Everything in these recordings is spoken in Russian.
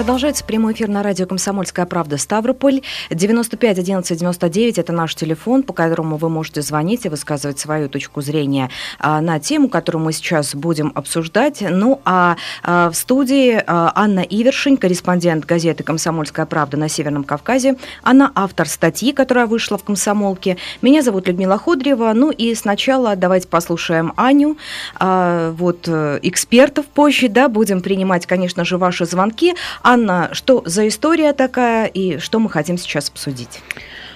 Продолжается прямой эфир на радио «Комсомольская правда» Ставрополь. 95 11 99 – это наш телефон, по которому вы можете звонить и высказывать свою точку зрения а, на тему, которую мы сейчас будем обсуждать. Ну, а, а в студии а, Анна Ивершин, корреспондент газеты «Комсомольская правда» на Северном Кавказе. Она автор статьи, которая вышла в «Комсомолке». Меня зовут Людмила Ходрева. Ну и сначала давайте послушаем Аню, вот э, экспертов позже, да, будем принимать, конечно же, ваши звонки. Анна, что за история такая и что мы хотим сейчас обсудить?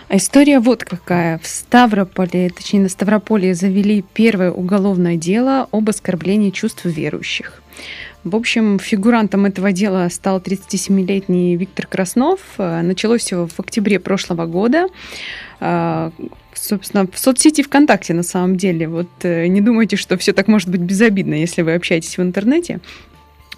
А история вот какая. В Ставрополе, точнее на Ставрополе, завели первое уголовное дело об оскорблении чувств верующих. В общем, фигурантом этого дела стал 37-летний Виктор Краснов. Началось все в октябре прошлого года а, собственно, в соцсети ВКонтакте на самом деле. Вот э, не думайте, что все так может быть безобидно, если вы общаетесь в интернете.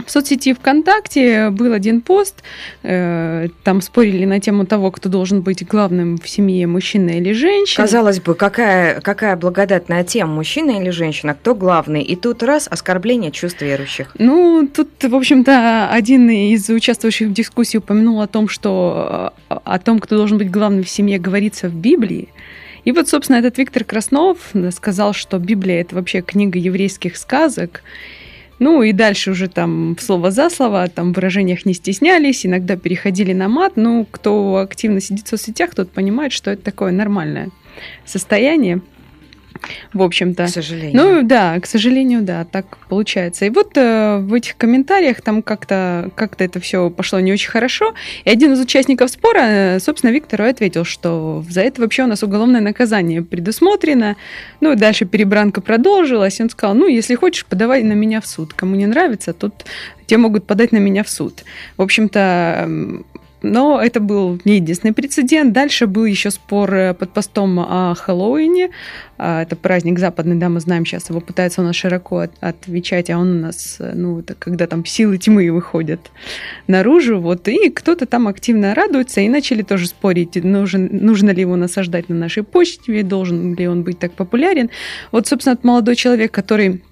В соцсети ВКонтакте был один пост, э, там спорили на тему того, кто должен быть главным в семье, мужчина или женщина. Казалось бы, какая, какая благодатная тема, мужчина или женщина, кто главный? И тут раз оскорбление чувств верующих. Ну, тут, в общем-то, один из участвующих в дискуссии упомянул о том, что о том, кто должен быть главным в семье, говорится в Библии. И вот, собственно, этот Виктор Краснов сказал, что Библия – это вообще книга еврейских сказок, ну и дальше уже там слово за слово, там в выражениях не стеснялись, иногда переходили на мат. Ну, кто активно сидит в соцсетях, тот понимает, что это такое нормальное состояние в общем-то. К сожалению. Ну да, к сожалению, да, так получается. И вот э, в этих комментариях там как-то как это все пошло не очень хорошо. И один из участников спора, э, собственно, Виктору ответил, что за это вообще у нас уголовное наказание предусмотрено. Ну и дальше перебранка продолжилась. И он сказал, ну, если хочешь, подавай на меня в суд. Кому не нравится, тут те могут подать на меня в суд. В общем-то, но это был не единственный прецедент. Дальше был еще спор э, под постом о Хэллоуине. А, это праздник западный, да, мы знаем сейчас, его пытается у нас широко отвечать, а он у нас, э, ну, это когда там силы тьмы выходят наружу, вот, и кто-то там активно радуется, и начали тоже спорить, нужен, нужно ли его насаждать на нашей почте, должен ли он быть так популярен. Вот, собственно, молодой человек, который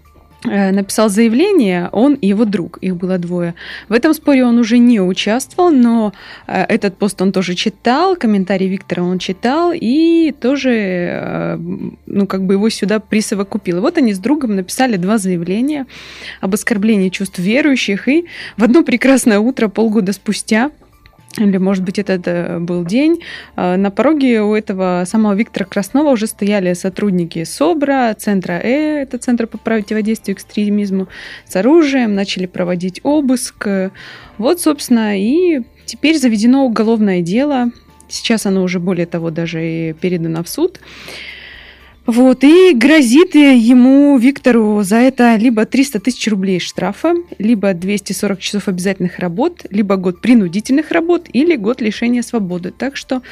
написал заявление, он и его друг, их было двое. В этом споре он уже не участвовал, но э, этот пост он тоже читал, комментарий Виктора он читал и тоже, э, ну, как бы его сюда присовокупил. Вот они с другом написали два заявления об оскорблении чувств верующих, и в одно прекрасное утро, полгода спустя, или, может быть, это был день, а, на пороге у этого самого Виктора Краснова уже стояли сотрудники СОБРа, Центра Э, это Центр по противодействию экстремизму, с оружием, начали проводить обыск. Вот, собственно, и теперь заведено уголовное дело. Сейчас оно уже, более того, даже и передано в суд. Вот, и грозит ему, Виктору, за это либо 300 тысяч рублей штрафа, либо 240 часов обязательных работ, либо год принудительных работ или год лишения свободы. Так что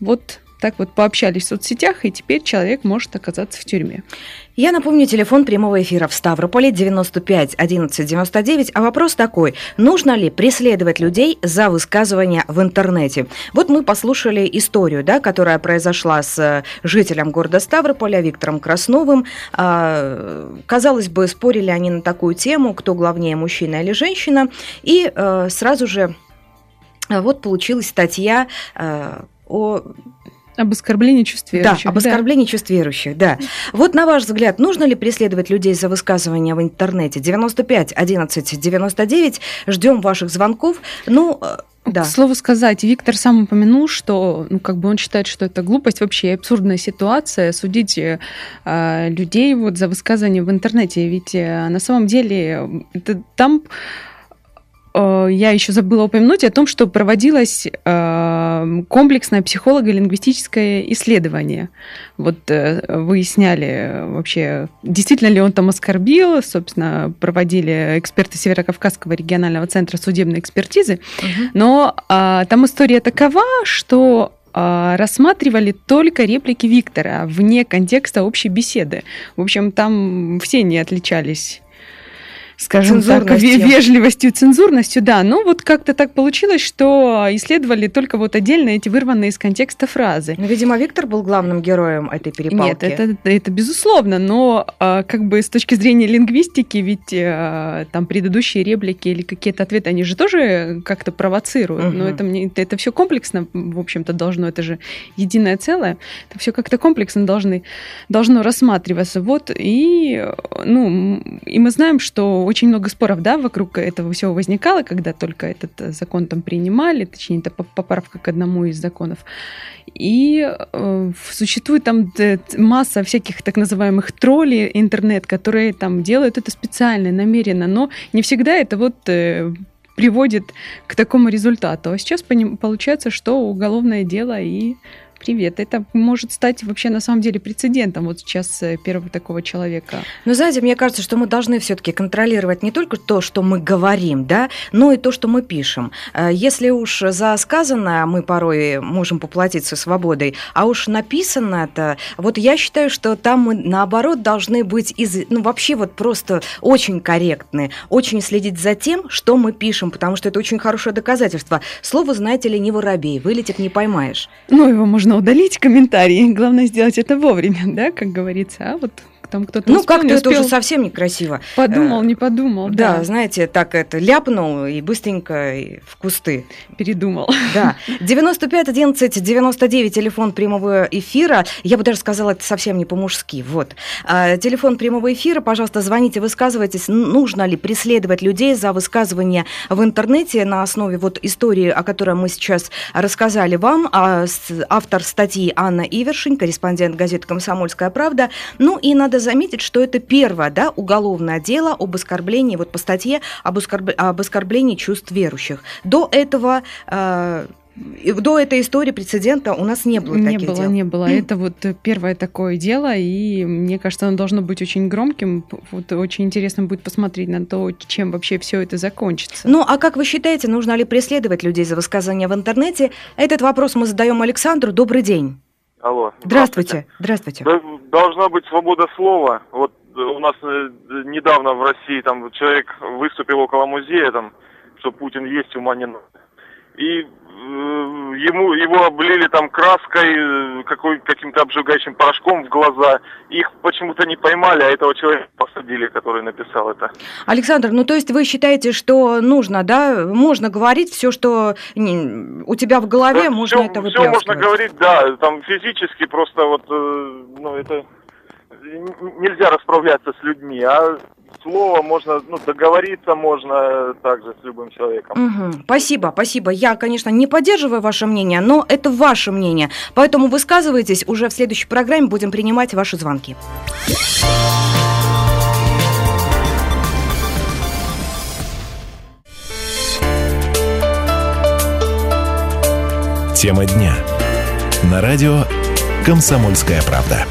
вот так вот пообщались в соцсетях, и теперь человек может оказаться в тюрьме. Я напомню, телефон прямого эфира в Ставрополе 95 11 99. А вопрос такой, нужно ли преследовать людей за высказывания в интернете? Вот мы послушали историю, да, которая произошла с э, жителем города Ставрополя Виктором Красновым. А, казалось бы, спорили они на такую тему, кто главнее, мужчина или женщина. И а, сразу же вот получилась статья а, о об оскорблении чувств верующих. Да, об оскорблении да. чувств верующих, да. Вот на ваш взгляд, нужно ли преследовать людей за высказывания в интернете? 95 11 99. Ждем ваших звонков. Ну, э, да. К слову сказать, Виктор сам упомянул, что ну, как бы он считает, что это глупость, вообще абсурдная ситуация, судить э, людей вот за высказывания в интернете. Ведь э, на самом деле это, там Э, я еще забыла упомянуть о том, что проводилось э, комплексное психолого-лингвистическое исследование. Вот э, выясняли вообще, действительно ли он там оскорбил. Собственно, проводили эксперты Северокавказского регионального центра судебной экспертизы. Угу. Но там история такова, что рассматривали только реплики Виктора вне контекста общей беседы. В общем, там все не отличались скажем так, вежливостью, цензурностью, да. Но вот как-то так получилось, что исследовали только вот отдельно эти вырванные из контекста фразы. Ну, видимо, Виктор был главным героем этой перепалки. Нет, это, это безусловно, но а, как бы с точки зрения лингвистики, ведь а, там предыдущие реплики или какие-то ответы, они же тоже как-то провоцируют. Угу. Но это, мне, это все комплексно, в общем-то, должно, это же единое целое. Это все как-то комплексно должны, должно рассматриваться. Вот, и, ну, и мы знаем, что очень много споров, да, вокруг этого всего возникало, когда только этот э, закон там принимали, точнее, это поправка к одному из законов. И э, существует там масса всяких так называемых троллей интернет, которые там делают это специально, намеренно, но не всегда это вот э, приводит к такому результату. А сейчас получается, что уголовное дело и Привет. Это может стать вообще на самом деле прецедентом вот сейчас э, первого такого человека. Ну, знаете, мне кажется, что мы должны все-таки контролировать не только то, что мы говорим, да, но и то, что мы пишем. Э, если уж за сказанное мы порой можем поплатиться свободой, а уж написано-то, вот я считаю, что там мы наоборот должны быть из, ну, вообще вот просто очень корректны, очень следить за тем, что мы пишем, потому что это очень хорошее доказательство. Слово, знаете ли, не воробей, вылетит не поймаешь. Ну, его можно можно удалить комментарии. Главное сделать это вовремя, да, как говорится. А вот там кто-то Ну, как-то это уже совсем некрасиво. Подумал, не подумал. Да, да, знаете, так это ляпнул и быстренько в кусты. Передумал. Да. 95 11 99 телефон прямого эфира. Я бы даже сказала, это совсем не по-мужски. Вот. А, телефон прямого эфира, пожалуйста, звоните, высказывайтесь. Нужно ли преследовать людей за высказывание в интернете на основе вот истории, о которой мы сейчас рассказали вам. А, автор статьи Анна Ивершин, корреспондент газеты «Комсомольская правда». Ну и надо надо заметить, что это первое да, уголовное дело об оскорблении, вот по статье об, оскорб... об оскорблении чувств верующих. До этого э, до этой истории прецедента у нас не было не таких было, дел. Не было, Это вот первое такое дело, и мне кажется, оно должно быть очень громким. Вот очень интересно будет посмотреть на то, чем вообще все это закончится. Ну, а как вы считаете, нужно ли преследовать людей за высказывания в интернете? Этот вопрос мы задаем Александру. Добрый день. Алло. Здравствуйте. Здравствуйте. Должна быть свобода слова. Вот у нас э, недавно в России там человек выступил около музея, там, что Путин есть, ума не надо. И ему его облили там краской, э, какой, каким-то обжигающим порошком в глаза. Их почему-то не поймали, а этого человека посадили, который написал это. Александр, ну то есть вы считаете, что нужно, да, можно говорить все, что у тебя в голове, да, можно все, это Все можно говорить, да, там физически просто вот, э, ну это нельзя расправляться с людьми, а слово можно, ну, договориться можно также с любым человеком. Угу. Спасибо, спасибо. Я, конечно, не поддерживаю ваше мнение, но это ваше мнение. Поэтому высказывайтесь. Уже в следующей программе будем принимать ваши звонки. Тема дня. На радио «Комсомольская правда».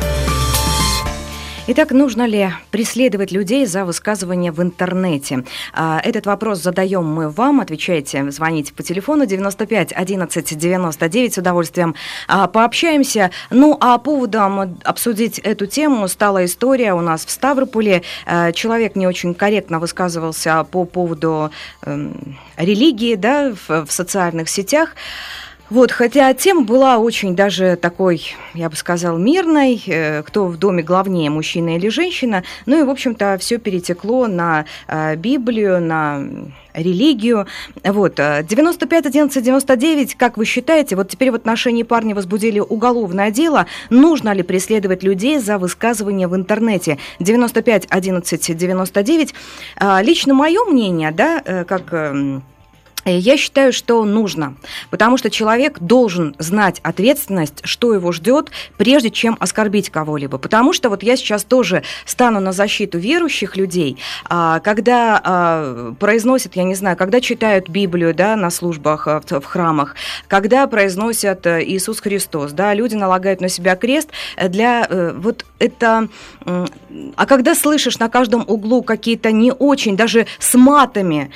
Итак, нужно ли преследовать людей за высказывания в интернете? А, этот вопрос задаем мы вам. Отвечайте, звоните по телефону 95 11 99. С удовольствием а, пообщаемся. Ну, а поводом обсудить эту тему стала история у нас в Ставрополе. А, человек не очень корректно высказывался по поводу эм, религии да, в, в социальных сетях. Вот, хотя тема была очень даже такой, я бы сказал, мирной, э, кто в доме главнее, мужчина или женщина. Ну и, в общем-то, все перетекло на э, Библию, на религию. Вот, 95 11 99, как вы считаете, вот теперь в отношении парня возбудили уголовное дело, нужно ли преследовать людей за высказывания в интернете? 95 11 99. Лично мое мнение, да, э, как эм, я считаю, что нужно, потому что человек должен знать ответственность, что его ждет, прежде чем оскорбить кого-либо. Потому что вот я сейчас тоже стану на защиту верующих людей, а, когда а, произносят, я не знаю, когда читают Библию да, на службах а, в храмах, когда произносят э, Иисус Христос, да, люди налагают на себя крест для э, вот это... А когда слышишь на каждом углу какие-то не очень, даже с матами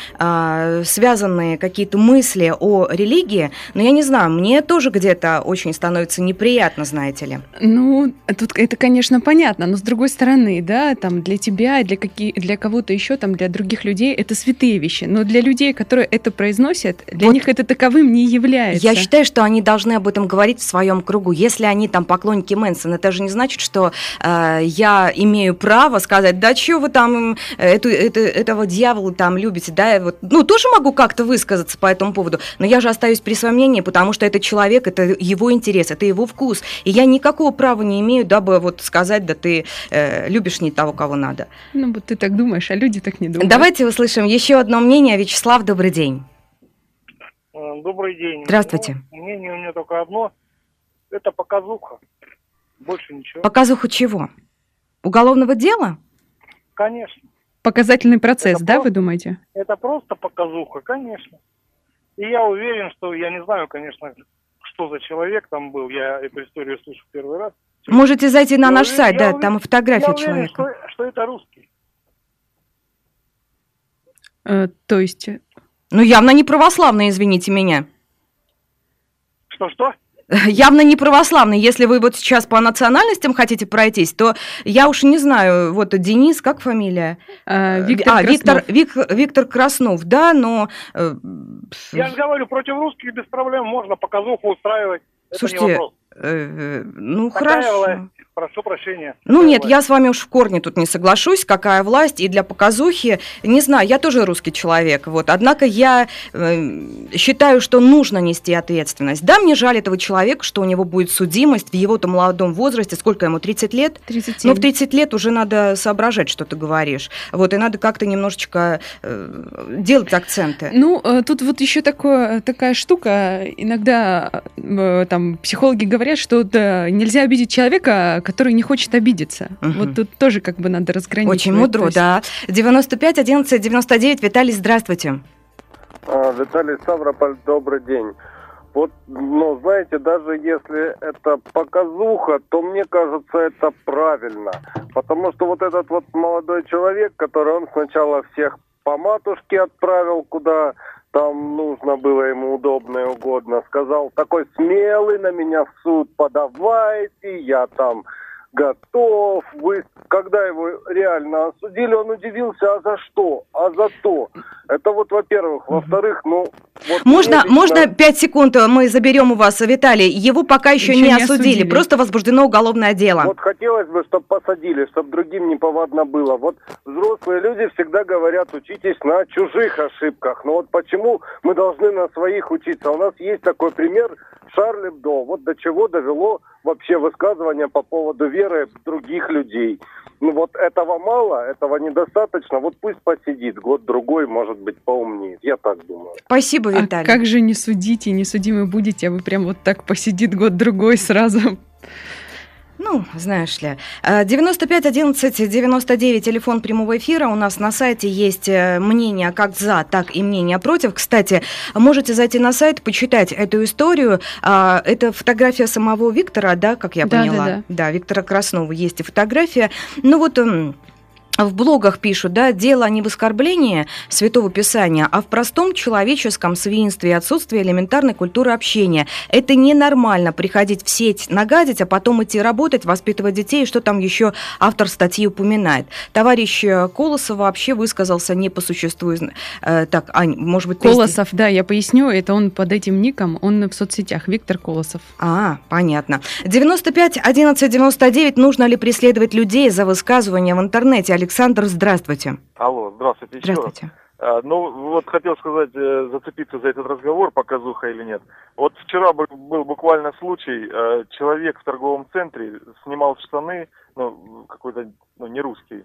связанные какие-то мысли о религии, но я не знаю, мне тоже где-то очень становится неприятно, знаете ли. Ну, тут это, конечно, понятно, но с другой стороны, да, там для тебя, для, какие, для кого-то еще, там для других людей это святые вещи, но для людей, которые это произносят, для вот них это таковым не является. Я считаю, что они должны об этом говорить в своем кругу. Если они там поклонники Мэнсона, это же не значит, что э, я имею право сказать, да что вы там эту, эту, этого дьявола там любите, да, вот, ну, тоже могу как-то высказаться по этому поводу, но я же остаюсь при своем мнении, потому что это человек, это его интерес, это его вкус, и я никакого права не имею, дабы вот сказать, да ты э, любишь не того, кого надо. Ну, вот ты так думаешь, а люди так не думают. Давайте услышим еще одно мнение. Вячеслав, добрый день. Э, добрый день. Здравствуйте. Ну, мнение у меня только одно. Это показуха. Больше ничего. Показуха чего? Уголовного дела? Конечно. Показательный процесс, это да, просто, вы думаете? Это просто показуха, конечно. И я уверен, что я не знаю, конечно, что за человек там был. Я эту историю слышу первый раз. Можете зайти на я наш уверен, сайт, да, уверен, там фотография я человека. Уверен, что, что это русский. Э, то есть... Э, ну, явно не православный, извините меня. Что-что? Явно не православный. Если вы вот сейчас по национальностям хотите пройтись, то я уж не знаю, вот Денис, как фамилия? А, Виктор, а, Виктор, Вик, Виктор Краснов, да, но... Э, я же говорю, против русских без проблем можно показуху устраивать. Слушайте, Это не вопрос. Э, ну, Такая хорошо. Власть. Прошу прощения. Ну нет, я с вами уж в корне тут не соглашусь, какая власть, и для показухи, не знаю, я тоже русский человек, вот, однако я э, считаю, что нужно нести ответственность. Да, мне жаль этого человека, что у него будет судимость в его-то молодом возрасте, сколько ему, 30 лет? 37. Ну, в 30 лет уже надо соображать, что ты говоришь, вот, и надо как-то немножечко э, делать акценты. Ну, э, тут вот еще такое, такая штука, иногда э, там психологи говорят, что да, нельзя обидеть человека, который не хочет обидеться. Угу. Вот тут тоже как бы надо разграничивать. Очень мудро, есть... да. 95 11 99. Виталий, здравствуйте. А, Виталий Ставрополь, добрый день. Вот, ну, знаете, даже если это показуха, то мне кажется, это правильно. Потому что вот этот вот молодой человек, который он сначала всех по матушке отправил, куда там нужно было ему удобно и угодно, сказал, такой смелый на меня в суд подавайте, я там готов. Вы, когда его реально осудили, он удивился, а за что? А за то. Это вот, во-первых. Во-вторых, ну... Вот можно, лично... можно пять секунд мы заберем у вас, Виталий? Его пока еще, еще не, не осудили, осудили, просто возбуждено уголовное дело. Вот хотелось бы, чтобы посадили, чтобы другим не повадно было. Вот взрослые люди всегда говорят, учитесь на чужих ошибках. Но вот почему мы должны на своих учиться? У нас есть такой пример Шарль Эбдо. Вот до чего довело вообще высказывание по поводу веры других людей. Ну вот этого мало, этого недостаточно. Вот пусть посидит год-другой, может быть, поумнее. Я так думаю. Спасибо, а Виталий. А как же не судите, не судимы будете, а вы прям вот так посидит год-другой сразу ну, знаешь ли. 95 11 99, телефон прямого эфира. У нас на сайте есть э, мнение как за, так и мнение против. Кстати, можете зайти на сайт, почитать эту историю. А, это фотография самого Виктора, да, как я да, поняла? Да, да. да, Виктора Краснова есть и фотография. Ну вот в блогах пишут, да, дело не в оскорблении Святого Писания, а в простом человеческом свинстве и отсутствии элементарной культуры общения. Это ненормально приходить в сеть, нагадить, а потом идти работать, воспитывать детей, что там еще автор статьи упоминает. Товарищ Колосов вообще высказался не по существу. Э, так, Ань, может быть... Колосов, ты... да, я поясню, это он под этим ником, он в соцсетях, Виктор Колосов. А, понятно. 95 11 99, нужно ли преследовать людей за высказывания в интернете? Александр, здравствуйте. Алло, здравствуйте. Здравствуйте. А, ну, вот хотел сказать, э, зацепиться за этот разговор, показуха или нет. Вот вчера был, буквально случай, э, человек в торговом центре снимал штаны, ну, какой-то, ну, не русский,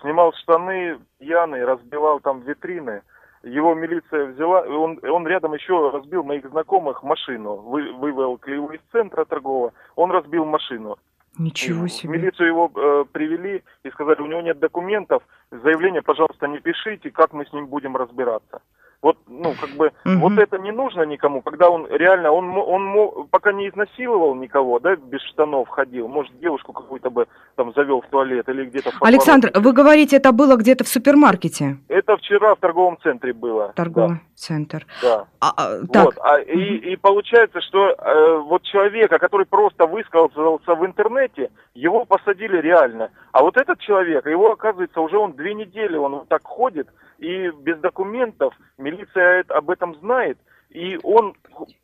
снимал штаны пьяный, разбивал там витрины, его милиция взяла, он, он рядом еще разбил моих знакомых машину, вы, вывел его из центра торгового, он разбил машину. Ничего себе. В милицию его э, привели и сказали, у него нет документов, заявление, пожалуйста, не пишите, как мы с ним будем разбираться. Вот, ну, как бы, Мгм. вот это не нужно никому, когда он реально, он, он мо- пока не изнасиловал никого, да, без штанов ходил, может, девушку какую-то бы там завел в туалет или где-то в Александр, вы говорите, это было где-то в супермаркете? Это вчера в торговом центре было. Торговый центр. Да, да. А, а, так, Вот, а, и, и получается, что э, вот человека, который просто высказался в интернете, его посадили реально. А вот этот человек, его, оказывается, уже он две недели, он вот так ходит, и без документов, милиция об этом знает, и он,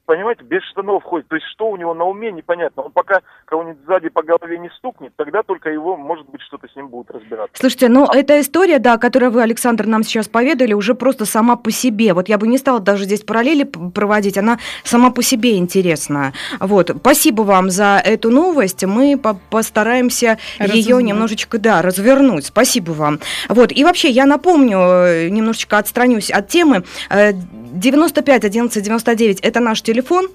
понимаете, без штанов ходит. То есть что у него на уме, непонятно. Он пока кого-нибудь сзади по голове не стукнет, тогда только его, может быть, что-то с ним будут разбираться. Слушайте, ну эта история, да, которую вы, Александр, нам сейчас поведали, уже просто сама по себе. Вот я бы не стала даже здесь параллели проводить, она сама по себе интересна. Вот, спасибо вам за эту новость. Мы по- постараемся ее немножечко, да, развернуть. Спасибо вам. Вот, и вообще, я напомню, э, немножечко отстранюсь от темы. Э, 95 11 99 это наш телефон.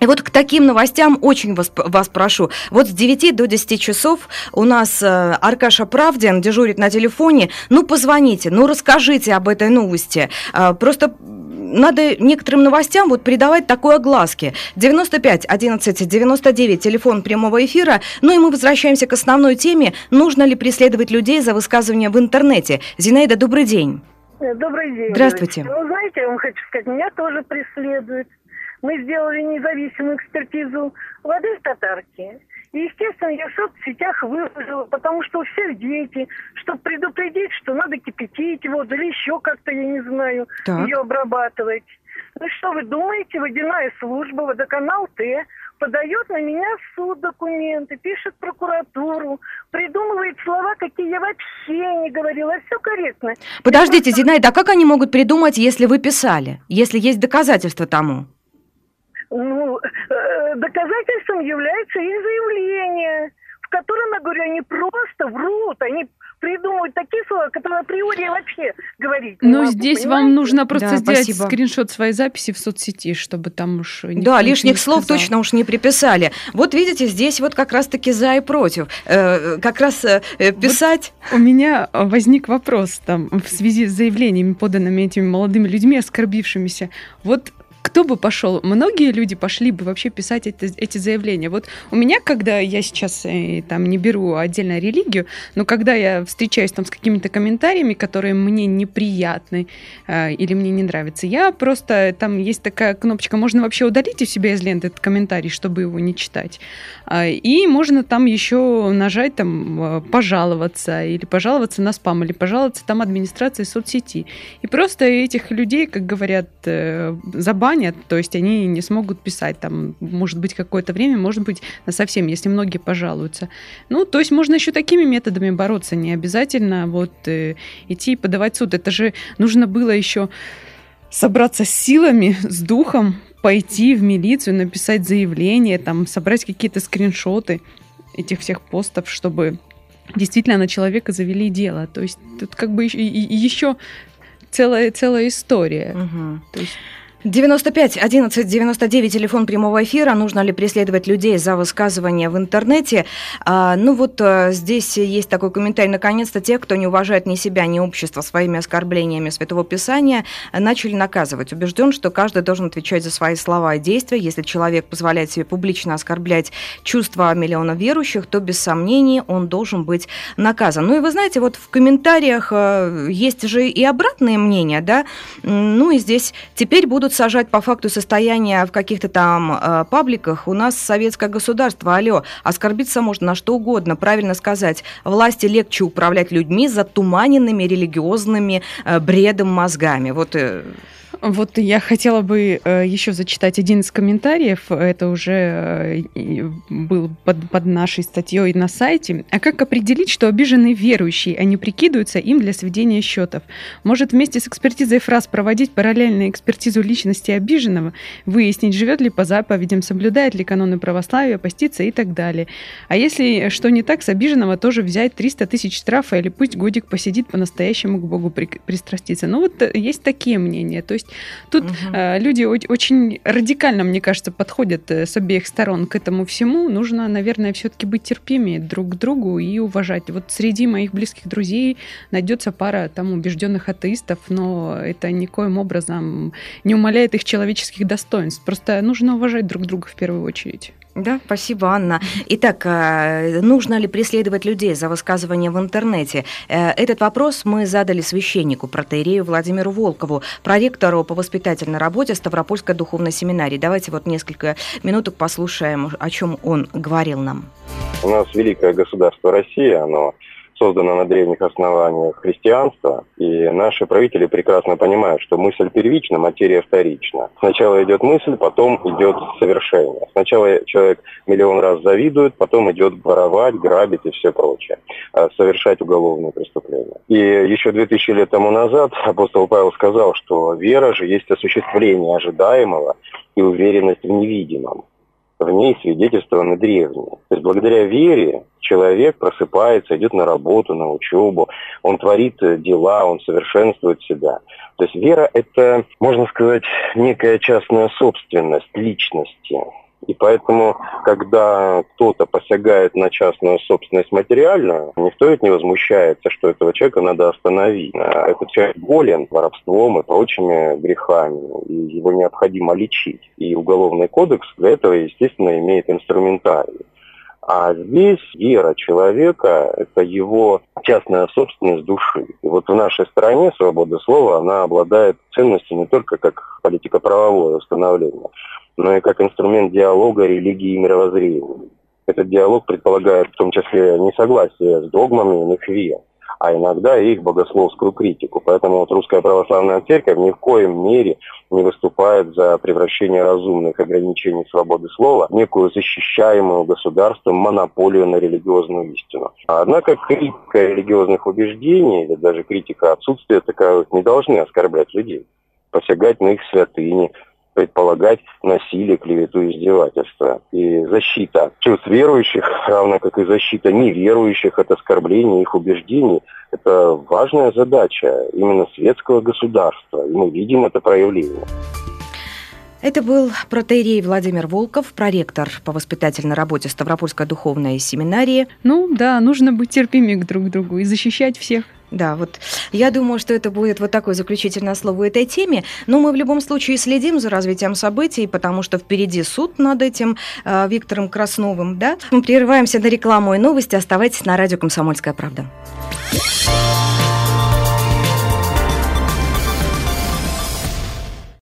И вот к таким новостям очень вас, вас прошу. Вот с 9 до 10 часов у нас э, Аркаша Правдин дежурит на телефоне. Ну, позвоните, ну, расскажите об этой новости. А, просто надо некоторым новостям вот придавать такой огласки. 95 11 99, телефон прямого эфира. Ну и мы возвращаемся к основной теме. Нужно ли преследовать людей за высказывания в интернете? Зинаида, добрый день. Добрый день. Здравствуйте. Ну, знаете, я вам хочу сказать, меня тоже преследуют. Мы сделали независимую экспертизу воды в татарке. И, естественно, я в соцсетях выложила, потому что у всех дети, чтобы предупредить, что надо кипятить воду или еще как-то, я не знаю, Так. ее обрабатывать. Ну что вы думаете, водяная служба, водоканал Т, подает на меня в суд документы, пишет прокуратуру, придумывает слова, какие я вообще не говорила. Все корректно. Подождите, Зинаида, а как они могут придумать, если вы писали? Если есть доказательства тому? Ну, э, доказательством является их заявление, в котором, я говорю, они просто врут, они придумывают такие слова, которые априори вообще говорить Но могу, здесь вам понимаете? нужно просто Да, сделать спасибо. скриншот своей записи в соцсети, чтобы там уж Да, лишних не слов сказал. точно уж не приписали. Вот видите, здесь вот как раз-таки за и против. Э, как раз э, э, писать... У меня э, возник вопрос там в связи с заявлениями, поданными этими молодыми людьми, оскорбившимися. Вот кто бы пошел? Многие люди пошли бы вообще писать это- эти заявления. Вот у меня, когда я сейчас э, там не беру отдельно религию, но когда я встречаюсь там с какими-то комментариями, которые мне неприятны э, или мне не нравятся, я просто там есть такая кнопочка, можно вообще удалить у себя из ленты этот комментарий, чтобы его не читать. А, И можно там еще нажать там э, пожаловаться или пожаловаться на спам или пожаловаться там администрации соцсети. И просто этих людей, как говорят, э, забанят, то есть они не смогут писать там, может быть, какое-то время, может быть, на совсем, если многие пожалуются. Ну, то есть можно еще такими методами бороться, не обязательно вот э, идти и подавать суд. Это же нужно было еще собраться с силами, с духом, пойти в милицию, написать заявление, там, собрать какие-то скриншоты этих всех постов, чтобы действительно на человека завели дело. То есть тут как бы еще целая, целая история. Мгм. То есть 95 11 99 телефон прямого эфира. Нужно ли преследовать людей за высказывания в интернете? А, ну вот а, здесь есть такой комментарий. Наконец-то те, кто не уважает ни себя, ни общество своими оскорблениями Святого Писания, начали наказывать. Убежден, что каждый должен отвечать за свои слова и действия. Если человек позволяет себе публично оскорблять чувства миллиона верующих, то без сомнений он должен быть наказан. Ну и вы знаете, вот в комментариях а, есть же и обратные мнения, да? Ну и здесь теперь будут сажать по факту состояния в каких-то там э, пабликах. У нас советское государство, алло, оскорбиться можно на что угодно. Правильно сказать, власти легче управлять людьми затуманенными религиозными э, бредом мозгами. Вот э, Вот я хотела бы э, еще зачитать один из комментариев. Это уже э, был под, под нашей статьей на сайте. А как определить, что обиженный верующий, а не прикидываются им для сведения счетов? Может вместе с экспертизой фраз проводить параллельно экспертизу личности обиженного, выяснить, живет ли по заповедям, соблюдает ли каноны православия, поститься и так далее. А если что не так, с обиженного тоже взять 300 тысяч штрафа или пусть годик посидит по-настоящему к Богу при- пристраститься. Ну вот э, есть такие мнения. То есть Тут угу. э, люди очень радикально, мне кажется, подходят э, с обеих сторон к этому всему. Нужно, наверное, все-таки быть терпимее друг к другу и уважать. Вот среди моих близких друзей найдется пара там убежденных атеистов, но это никоим образом не умаляет их человеческих достоинств. Просто нужно уважать друг друга в первую очередь. Да, спасибо, Анна. Итак, э, нужно ли преследовать людей за высказывания в интернете? Э, этот вопрос мы задали священнику, протеерею Владимиру Волкову, проректору по воспитательной работе Ставропольской духовной семинарии. Давайте вот несколько минуток послушаем, о чем он говорил нам. У нас великое государство Россия, оно создана на древних основаниях христианства, и наши правители прекрасно понимают, что мысль первична, материя вторична. Сначала идет мысль, потом идет совершение. Сначала человек миллион раз завидует, потом идет воровать, грабить и все прочее, а совершать уголовные преступления. И еще 2000 лет тому назад апостол Павел сказал, что вера же есть осуществление ожидаемого и уверенность в невидимом в ней свидетельствованы древние. То есть благодаря вере человек просыпается, идет на работу, на учебу, он творит дела, он совершенствует себя. То есть вера – это, можно сказать, некая частная собственность личности. И поэтому, когда кто-то посягает на частную собственность материальную, никто ведь не возмущается, что этого человека надо остановить. А этот человек болен воровством и прочими грехами, и его необходимо лечить. И Уголовный кодекс для этого, естественно, имеет инструментарий. А здесь вера человека – это его частная собственность души. И вот в нашей стране свобода слова, она обладает ценностью не только как политико-правовое установление, но и как инструмент диалога религии и мировоззрения. Этот диалог предполагает в том числе несогласие с догмами иных вер, а иногда и их богословскую критику. Поэтому вот Русская Православная Церковь ни в коем мере не выступает за превращение разумных ограничений свободы слова в некую защищаемую государством монополию на религиозную истину. Однако критика религиозных убеждений или даже критика отсутствия таковых не должны оскорблять людей, посягать на их святыни, предполагать насилие, клевету и издевательство. И защита чувств верующих, равно как и защита неверующих от оскорблений их убеждений, это важная задача именно светского государства. И мы видим это проявление. Это был протеерей Владимир Волков, проректор по воспитательной работе Ставропольской духовной семинарии. Ну да, нужно быть терпимыми друг к другу и защищать всех. Да, вот я думаю, что это будет вот такое заключительное слово этой теме. Но мы в любом случае следим за развитием событий, потому что впереди суд над этим э, Виктором Красновым. Да? Мы прерываемся на рекламу и новости. Оставайтесь на радио «Комсомольская правда».